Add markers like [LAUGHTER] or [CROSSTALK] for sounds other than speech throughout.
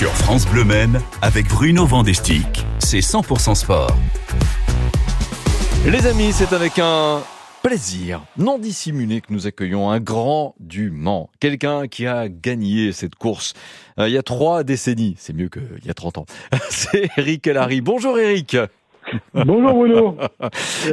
Sur France Bleu Men, avec Bruno Vandestick, c'est 100% sport. Les amis, c'est avec un plaisir non dissimulé que nous accueillons un grand du Mans. Quelqu'un qui a gagné cette course euh, il y a trois décennies. C'est mieux qu'il y a 30 ans. [LAUGHS] c'est Eric Elary. Bonjour Eric. Bonjour Bruno.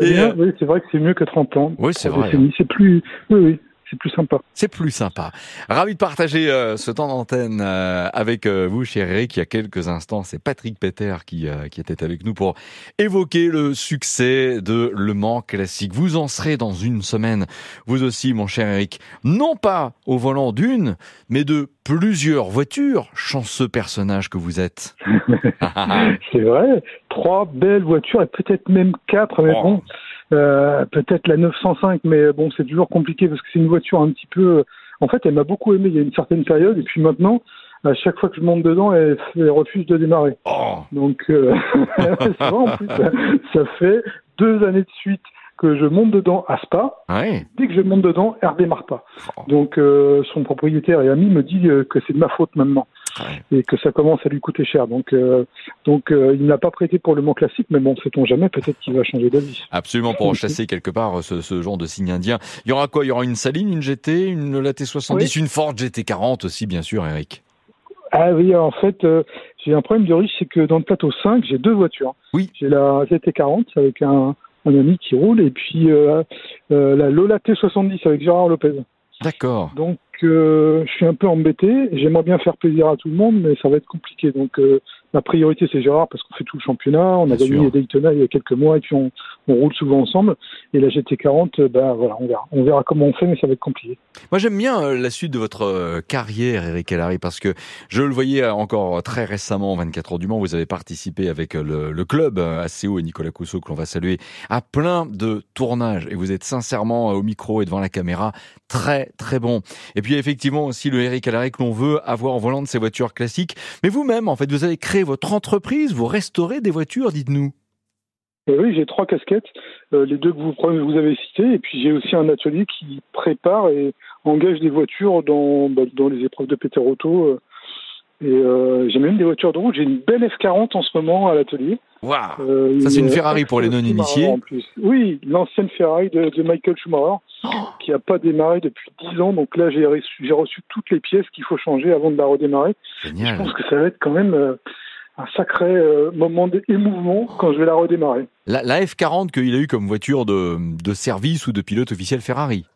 Et, euh, oui, c'est vrai que c'est mieux que 30 ans. Oui, c'est vrai. C'est plus, oui, oui c'est plus sympa. C'est plus sympa. Ravi de partager euh, ce temps d'antenne euh, avec euh, vous, cher Eric. Il y a quelques instants, c'est Patrick Peter qui, qui était avec nous pour évoquer le succès de Le Mans Classique. Vous en serez dans une semaine, vous aussi, mon cher Eric, non pas au volant d'une, mais de plusieurs voitures. Chanceux personnage que vous êtes. [LAUGHS] c'est vrai. Trois belles voitures et peut-être même quatre, mais oh. bon. Euh, peut-être la 905, mais bon, c'est toujours compliqué parce que c'est une voiture un petit peu. En fait, elle m'a beaucoup aimé il y a une certaine période, et puis maintenant, à chaque fois que je monte dedans, elle, refuse de démarrer. Oh. Donc, euh... [LAUGHS] en plus, ça, fait deux années de suite que je monte dedans à Spa. Dès que je monte dedans, elle redémarre pas. Oh. Donc, euh, son propriétaire et ami me dit euh, que c'est de ma faute maintenant et que ça commence à lui coûter cher. Donc, euh, donc euh, il n'a pas prêté pour le mot classique, mais bon, sait-on jamais, peut-être qu'il va changer d'avis. Absolument, pour chasser quelque part ce, ce, genre de signe indien. Il y aura quoi? Il y aura une Saline, une GT, une LAT 70, une Ford GT40 aussi, bien sûr, Eric. Ah oui, en fait, euh, j'ai un problème de riche, c'est que dans le plateau 5, j'ai deux voitures. Oui. J'ai la GT40 avec un, un ami qui roule et puis euh, la Lola T70 avec Gérard Lopez. D'accord. Donc euh, je suis un peu embêté. J'aimerais bien faire plaisir à tout le monde, mais ça va être compliqué. Donc euh, ma priorité c'est Gérard parce qu'on fait tout le championnat. On a gagné Daytona il y a quelques mois et puis on, on roule souvent ensemble. Et la GT40, euh, ben voilà, on verra. On verra comment on fait, mais ça va être compliqué. Moi j'aime bien euh, la suite de votre carrière, Eric Hellary, parce que je le voyais encore très récemment, 24 heures du Mans, vous avez participé avec le, le club ACO et Nicolas Cousseau que l'on va saluer à plein de tournages. Et vous êtes sincèrement au micro et devant la caméra très très bon. Et puis effectivement aussi le Eric Alary que l'on veut avoir en volant de ces voitures classiques. Mais vous-même, en fait, vous avez créé votre entreprise, vous restaurez des voitures, dites-nous. Euh, oui, j'ai trois casquettes, euh, les deux que vous, vous avez citées, et puis j'ai aussi un atelier qui prépare et engage des voitures dans, bah, dans les épreuves de Peter Auto. Euh, et j'ai même des voitures de route. J'ai une belle F40 en ce moment à l'atelier. Waouh Ça, c'est une Ferrari pour les non-initiés. Oui, l'ancienne Ferrari de, de Michael Schumacher. Oh. qui n'a pas démarré depuis 10 ans. Donc là, j'ai reçu, reçu, toutes les pièces qu'il faut changer avant de la redémarrer. Je pense que ça va être quand même euh, un sacré euh, moment d'émouvement quand je vais la redémarrer. La, F40 qu'il a eu comme voiture de, de, service ou de pilote officiel Ferrari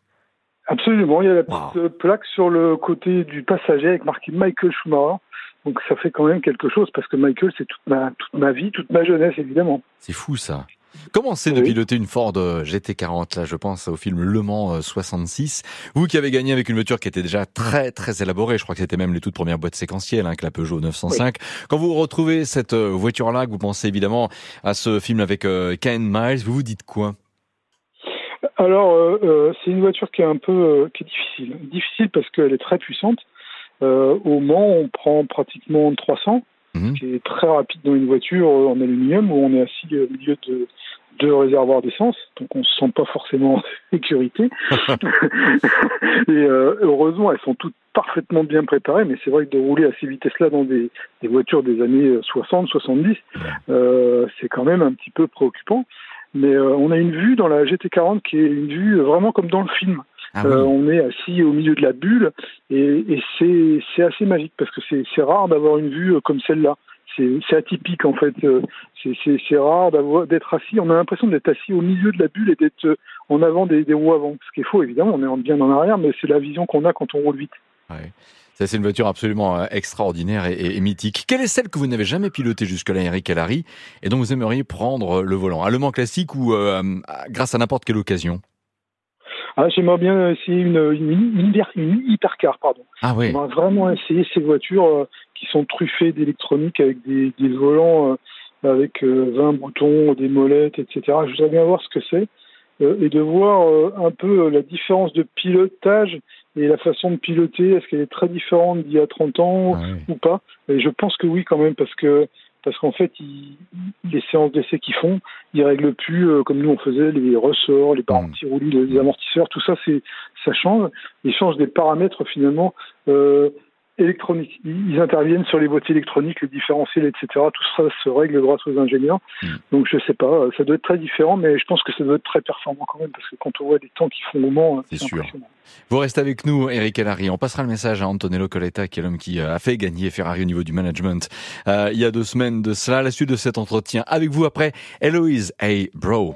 Absolument. Il y a la petite plaque sur le côté du passager avec marqué Michael Schumacher. Donc ça fait quand même quelque chose parce que Michael, c'est toute ma, toute ma vie, toute ma jeunesse, évidemment. C'est fou ça. Comment c'est de piloter une Ford euh, GT40 Là, je pense au film Le Mans 66. Euh, Vous qui avez gagné avec une voiture qui était déjà très très élaborée, je crois que c'était même les toutes premières boîtes séquentielles, hein, avec la Peugeot 905. Quand vous retrouvez cette euh, voiture-là, que vous pensez évidemment à ce film avec Ken Miles, vous vous dites quoi? Alors, c'est une voiture qui est un peu qui est difficile. Difficile parce qu'elle est très puissante. au Mans, on prend pratiquement 300 Mhm. qui est très rapide dans une voiture en aluminium où on est assis au milieu de deux réservoirs d'essence, donc on se sent pas forcément [LAUGHS] en sécurité. [LAUGHS] et euh, heureusement, elles sont toutes parfaitement bien préparées, mais c'est vrai que de rouler à ces vitesses-là dans des, des, voitures des années 60, 70, euh, c'est quand même un petit peu préoccupant. Mais euh, on a une vue dans la GT40 qui est une vue vraiment comme dans le film. Ah euh, on est assis au milieu de la bulle et, et c'est assez magique parce que c'est rare d'avoir une vue euh, comme celle-là. C'est atypique en fait. Euh, c'est rare d'être assis. On a l'impression d'être assis au milieu de la bulle et d'être en avant des, des, roues avant. Ce qui est faux évidemment. On est bien en arrière, mais c'est la vision qu'on a quand on roule vite. Ouais. C'est une voiture absolument extraordinaire et, mythique. Quelle est celle que vous n'avez jamais pilotée jusque-là, Eric Calari, et dont vous aimeriez prendre le volant? Allemand classique ou grâce à n'importe quelle occasion? Ah, j'aimerais bien essayer une, une, une, hypercar, pardon. Ah oui. J'aimerais vraiment essayer ces voitures euh, qui sont truffées d'électronique avec des, des volants euh, avec 20 euh, boutons, des molettes, etc. Je voudrais bien voir ce que c'est et de voir un peu la différence de pilotage et la façon de piloter. Est-ce qu'elle est très différente d'il y a 30 ans ah ou pas? Et je pense que oui quand même parce que parce qu'en fait, ils, les séances d'essai qu'ils font, ils règlent plus euh, comme nous on faisait les ressorts, les barres anti-roulis, les amortisseurs, tout ça, c'est ça change. Ils changent des paramètres finalement euh, électronique. Ils interviennent sur les boîtiers électroniques, les différentiels, etc. Tout ça se règle grâce aux ingénieurs. Hmm. Donc je sais pas, ça doit être très différent, mais je pense que ça doit être très performant quand même, parce que quand on voit les temps qu'ils font au Mans, c'est sûr. Vous restez avec nous, Eric Allary. On passera le message à Antonello Coletta, qui est l'homme qui a fait gagner Ferrari au niveau du management euh, il y a deux semaines de cela. La suite de cet entretien avec vous après, Eloise Hey Bro.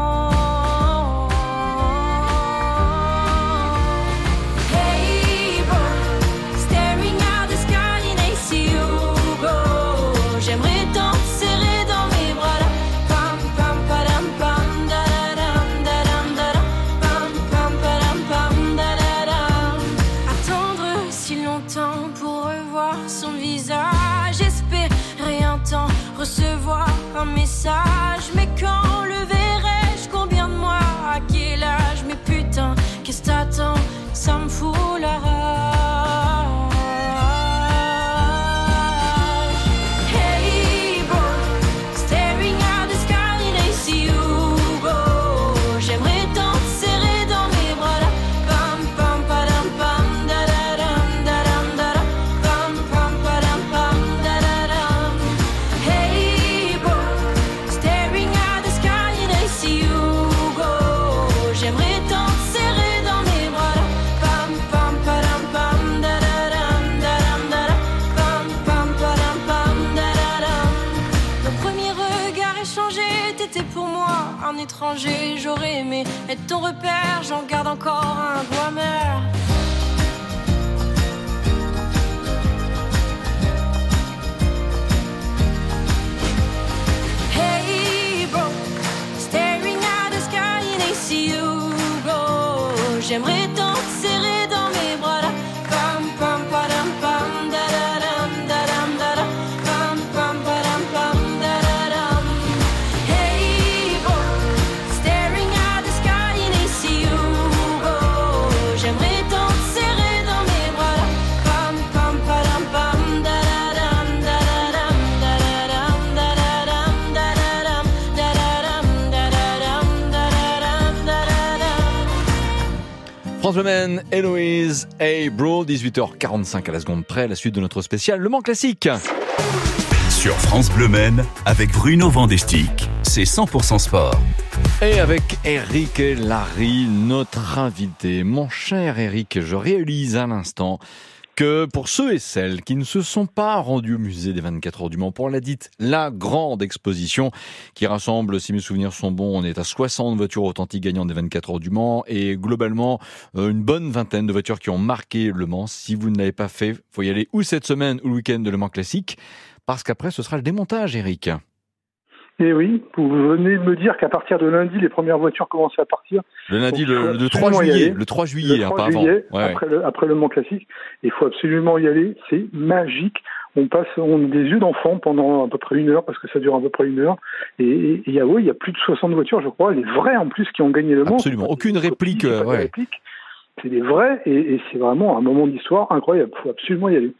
Être ton repère, j'en garde encore un goût amer. France Men, Héloïse, Hey Bro, 18h45 à la seconde près, la suite de notre spécial Le Mans Classique. Sur France Bleu Men, avec Bruno Vandestick, c'est 100% sport. Et avec Eric et Larry, notre invité. Mon cher Eric, je réalise à l'instant pour ceux et celles qui ne se sont pas rendus au musée des 24 heures du Mans pour la dite la grande exposition qui rassemble, si mes souvenirs sont bons, on est à 60 voitures authentiques gagnantes des 24 heures du Mans et globalement euh, une bonne vingtaine de voitures qui ont marqué le Mans. Si vous ne l'avez pas fait, faut y aller ou cette semaine ou le week-end de Le Mans Classique parce qu'après ce sera le démontage, Eric. Et oui, vous venez de me dire qu'à partir de lundi, les premières voitures commencent à partir. Le lundi, Donc, il faut le, le 3 absolument y juillet, aller. le 3 juillet, le hein, 3 pas avant. juillet, ouais. après, le, après le Mans classique. Il faut absolument y aller. C'est magique. On passe, on a des yeux d'enfant pendant à peu près une heure parce que ça dure à peu près une heure. Et et- et il y a, oui, il y a plus de 60 voitures, je crois, les vraies en plus qui ont gagné le Mans. Absolument. Aucune réplique, euh. C'est des vrais et, et c'est vraiment un moment d'histoire incroyable. Il faut absolument y aller.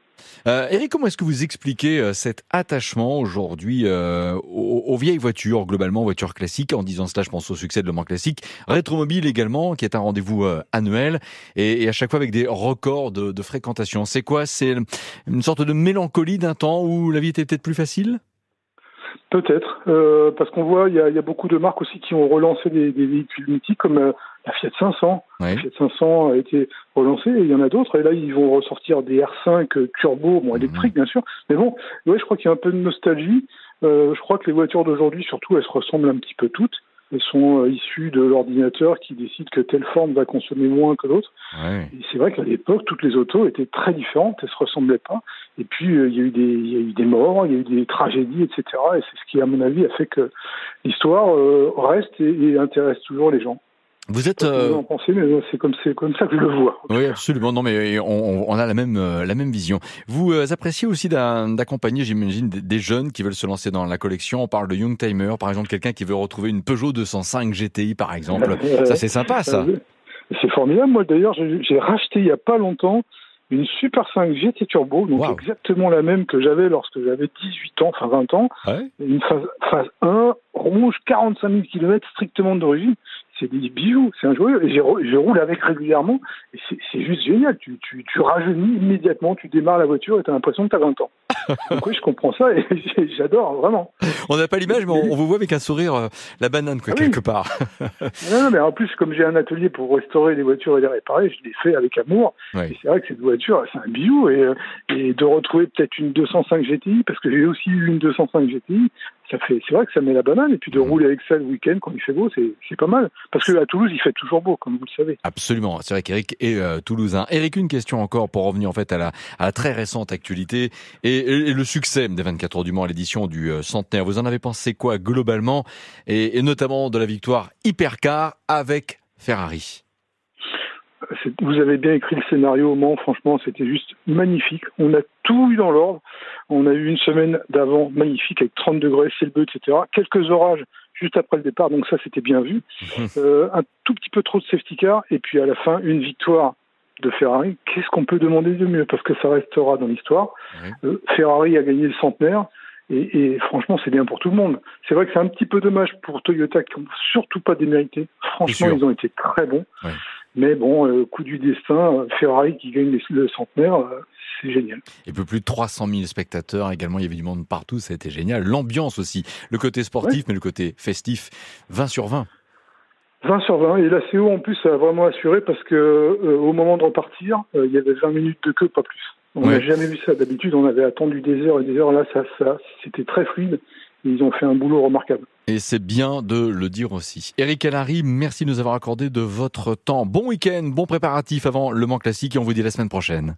Euh, Eric, comment est-ce que vous expliquez euh, cet attachement aujourd'hui euh, aux, aux vieilles voitures, globalement voitures classiques En disant cela, je pense au succès de Le Classique. Rétromobile également, qui est un rendez-vous euh, annuel, et, et à chaque fois avec des records de, de fréquentation. C'est quoi? C'est une sorte de mélancolie d'un temps où la vie était peut-être plus facile? Peut-être, euh, parce qu'on voit, il y y a beaucoup de marques aussi qui ont relancé des, des véhicules mythiques comme euh, la Fiat 500. Ouais. La Fiat 500 a été relancée et il y en a d'autres. Et là, ils vont ressortir des R5 euh, turbo, bon, électriques bien sûr. Mais bon, ouais, je crois qu'il y a un peu de nostalgie. Euh, je crois que les voitures d'aujourd'hui, surtout, elles se ressemblent un petit peu toutes. Elles sont euh, issues de l'ordinateur qui décide que telle forme va consommer moins que l'autre. Ouais. Et c'est vrai qu'à l'époque, toutes les autos étaient très différentes, elles se ressemblaient pas. Et puis euh, il y a eu des, il y a eu des morts, il y a eu des tragédies, etc. Et c'est ce qui, à mon avis, a fait que l'histoire euh, reste et, et intéresse toujours les gens. Vous êtes... Euh, en pensez, mais c'est comme comme ça que je le vois. Oui, absolument. Non, mais on, a la même euh, la même vision. Vous euh, appréciez aussi d'a- d'accompagner, j'imagine, des, jeunes qui veulent se lancer dans la collection. On parle de young timer, par exemple, quelqu'un qui veut retrouver une Peugeot 205 GTI, par exemple. [LAUGHS] Euh, Ça, c'est sympa, ça. euh, C'est formidable. Moi, d'ailleurs, j'ai racheté il y a pas longtemps une Super 5 GT Turbo, donc exactement la même que j'avais lorsque j'avais 18 ans, enfin 20 ans. Une phase, phase 1, rouge, 45 000 km strictement d'origine c'est des bijoux, c'est un joyeux. Et je roule avec régulièrement, et c'est juste génial. Tu, tu, tu, rajeunis immédiatement, tu démarres la voiture et tu as l'impression que tu as 20 ans. [LAUGHS] Donc oui, je comprends ça et [LAUGHS] j'adore, vraiment. On n'a pas l'image, mais on, vous voit avec un sourire, euh, la banane, quoi, ah quelque part. non, mais en plus, comme j'ai un atelier pour restaurer les voitures et les réparer, je les fais avec amour. Et c'est vrai que cette voiture, c'est un bijou. Et, euh, et de retrouver peut-être une 205 GTI, parce que j'ai aussi eu une 205 GTI, ça fait, c'est vrai que ça met la banane. Et puis de mmh. rouler avec ça le week-end quand il fait beau, c'est pas mal. Parce que à Toulouse, il fait toujours beau, comme vous le savez. Absolument. C'est vrai qu'Eric est euh, toulousain. Eric, une question encore pour revenir en fait à la, à la très récente actualité et, le succès des 24 heures du Mans à l'édition du euh, centenaire. Vous en avez pensé quoi globalement? Et, et notamment de la victoire hypercar avec Ferrari vous avez bien écrit le scénario au Mans, franchement, c'était juste magnifique. On a tout eu dans l'ordre. On a eu une semaine d'avant magnifique avec 30 degrés, c'est le but, etc. Quelques orages juste après le départ, donc ça c'était bien vu. Euh, un tout petit peu trop de safety car, et puis à la fin, une victoire de Ferrari. Qu'est-ce qu'on peut demander de mieux? Parce que ça restera dans l'histoire. Euh, Ferrari a gagné le centenaire. Et, franchement, c'est bien pour tout le monde. C'est vrai que c'est un petit peu dommage pour Toyota qui n'ont surtout pas démérité. Franchement, ils ont été très bons. Mais bon, euh, coup du destin, Ferrari qui gagne le centenaire, euh, c'est génial. Et peu plus de 300 000 spectateurs également, il y avait du monde partout, ça a été génial. L'ambiance aussi, le côté sportif, mais le côté festif, 20 sur 20. 20 sur 20. Et la CO en plus a vraiment assuré parce que euh, au moment de repartir, il y avait 20 minutes de queue, pas plus. On n'a jamais vu ça. D'habitude, on avait attendu des heures et des heures. Là, ça, ça, c'était très fluide. Ils ont fait un boulot remarquable. Et c'est bien de le dire aussi. Eric Alary, merci de nous avoir accordé de votre temps. Bon week-end, bon préparatif avant le Mans Classique et on vous dit la semaine prochaine.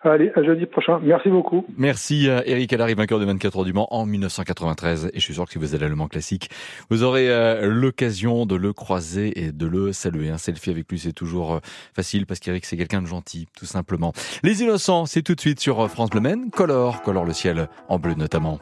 Allez, à jeudi prochain. Merci beaucoup. Merci à Eric Alary, vainqueur de 24 heures du Mans en 1993. Et je suis sûr que si vous allez à Le Mans Classique, vous aurez euh, l'occasion de le croiser et de le saluer. Un selfie avec lui, c'est toujours euh, facile parce qu'Eric, c'est quelqu'un de gentil, tout simplement. Les Innocents, c'est tout de suite sur France Bleu. Color, colore le ciel en bleu notamment.